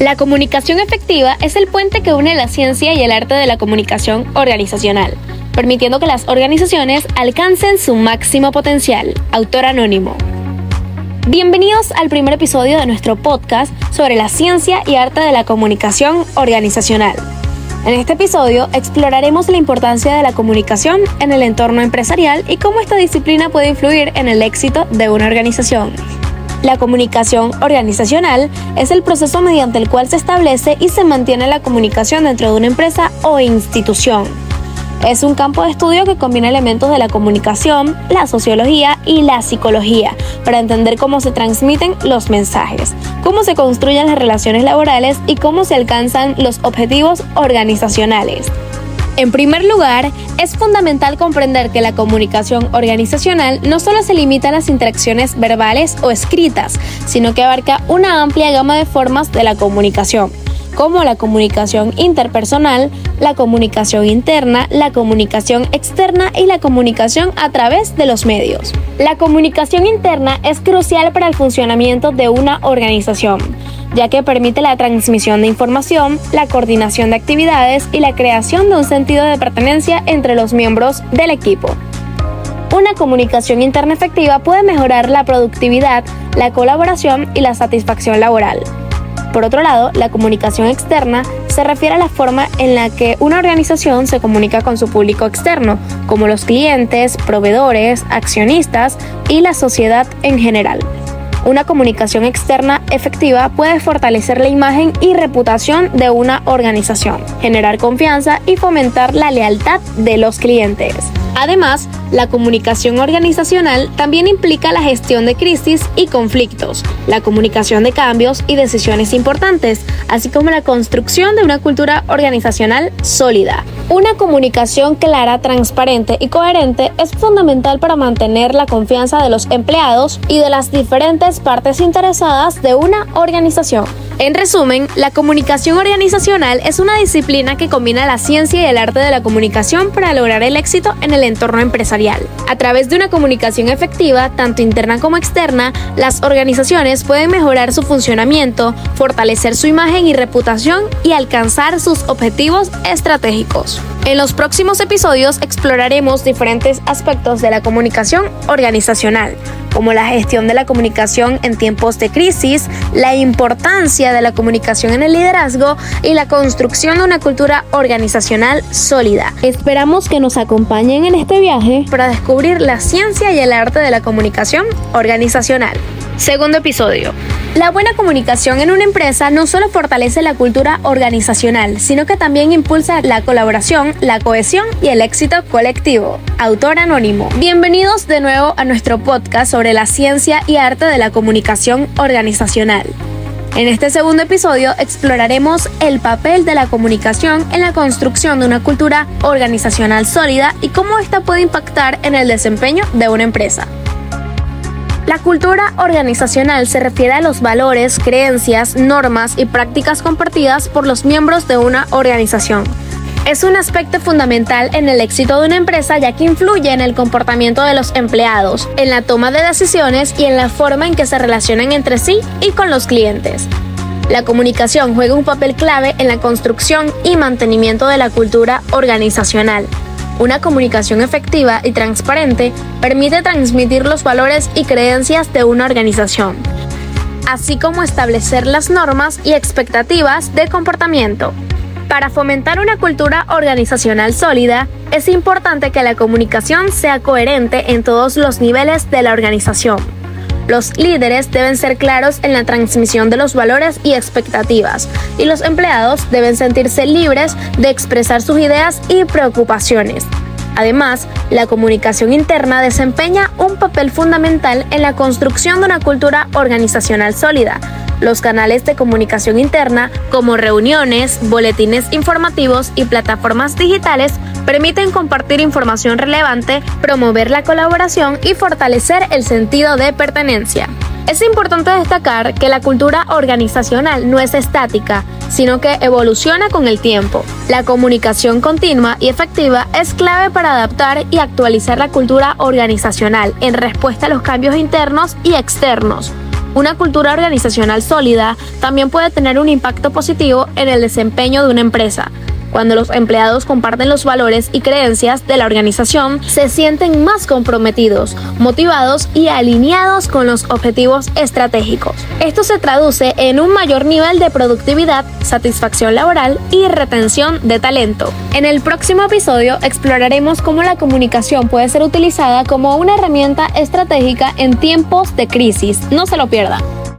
La comunicación efectiva es el puente que une la ciencia y el arte de la comunicación organizacional, permitiendo que las organizaciones alcancen su máximo potencial. Autor anónimo. Bienvenidos al primer episodio de nuestro podcast sobre la ciencia y arte de la comunicación organizacional. En este episodio exploraremos la importancia de la comunicación en el entorno empresarial y cómo esta disciplina puede influir en el éxito de una organización. La comunicación organizacional es el proceso mediante el cual se establece y se mantiene la comunicación dentro de una empresa o institución. Es un campo de estudio que combina elementos de la comunicación, la sociología y la psicología para entender cómo se transmiten los mensajes, cómo se construyen las relaciones laborales y cómo se alcanzan los objetivos organizacionales. En primer lugar, es fundamental comprender que la comunicación organizacional no solo se limita a las interacciones verbales o escritas, sino que abarca una amplia gama de formas de la comunicación como la comunicación interpersonal, la comunicación interna, la comunicación externa y la comunicación a través de los medios. La comunicación interna es crucial para el funcionamiento de una organización ya que permite la transmisión de información, la coordinación de actividades y la creación de un sentido de pertenencia entre los miembros del equipo. Una comunicación interna efectiva puede mejorar la productividad, la colaboración y la satisfacción laboral. Por otro lado, la comunicación externa se refiere a la forma en la que una organización se comunica con su público externo, como los clientes, proveedores, accionistas y la sociedad en general. Una comunicación externa efectiva puede fortalecer la imagen y reputación de una organización, generar confianza y fomentar la lealtad de los clientes. Además, la comunicación organizacional también implica la gestión de crisis y conflictos, la comunicación de cambios y decisiones importantes, así como la construcción de una cultura organizacional sólida. Una comunicación clara, transparente y coherente es fundamental para mantener la confianza de los empleados y de las diferentes partes interesadas de una organización. En resumen, la comunicación organizacional es una disciplina que combina la ciencia y el arte de la comunicación para lograr el éxito en el entorno empresarial. A través de una comunicación efectiva, tanto interna como externa, las organizaciones pueden mejorar su funcionamiento, fortalecer su imagen y reputación y alcanzar sus objetivos estratégicos. En los próximos episodios exploraremos diferentes aspectos de la comunicación organizacional, como la gestión de la comunicación en tiempos de crisis, la importancia de la comunicación en el liderazgo y la construcción de una cultura organizacional sólida. Esperamos que nos acompañen en este viaje para descubrir la ciencia y el arte de la comunicación organizacional. Segundo episodio. La buena comunicación en una empresa no solo fortalece la cultura organizacional, sino que también impulsa la colaboración, la cohesión y el éxito colectivo. Autor anónimo. Bienvenidos de nuevo a nuestro podcast sobre la ciencia y arte de la comunicación organizacional. En este segundo episodio exploraremos el papel de la comunicación en la construcción de una cultura organizacional sólida y cómo esta puede impactar en el desempeño de una empresa. La cultura organizacional se refiere a los valores, creencias, normas y prácticas compartidas por los miembros de una organización. Es un aspecto fundamental en el éxito de una empresa ya que influye en el comportamiento de los empleados, en la toma de decisiones y en la forma en que se relacionan entre sí y con los clientes. La comunicación juega un papel clave en la construcción y mantenimiento de la cultura organizacional, una comunicación efectiva y transparente permite transmitir los valores y creencias de una organización, así como establecer las normas y expectativas de comportamiento. Para fomentar una cultura organizacional sólida, es importante que la comunicación sea coherente en todos los niveles de la organización. Los líderes deben ser claros en la transmisión de los valores y expectativas, y los empleados deben sentirse libres de expresar sus ideas y preocupaciones. Además, la comunicación interna desempeña un papel fundamental en la construcción de una cultura organizacional sólida. Los canales de comunicación interna, como reuniones, boletines informativos y plataformas digitales, permiten compartir información relevante, promover la colaboración y fortalecer el sentido de pertenencia. Es importante destacar que la cultura organizacional no es estática, sino que evoluciona con el tiempo. La comunicación continua y efectiva es clave para adaptar y actualizar la cultura organizacional en respuesta a los cambios internos y externos Una cultura organizacional sólida también puede tener un impacto positivo en el desempeño de una empresa, cuando los empleados comparten los valores y creencias de la organización, se sienten más comprometidos, motivados y alineados con los objetivos estratégicos. Esto se traduce en un mayor nivel de productividad, satisfacción laboral y retención de talento. En el próximo episodio exploraremos cómo la comunicación puede ser utilizada como una herramienta estratégica en tiempos de crisis. No se lo pierda.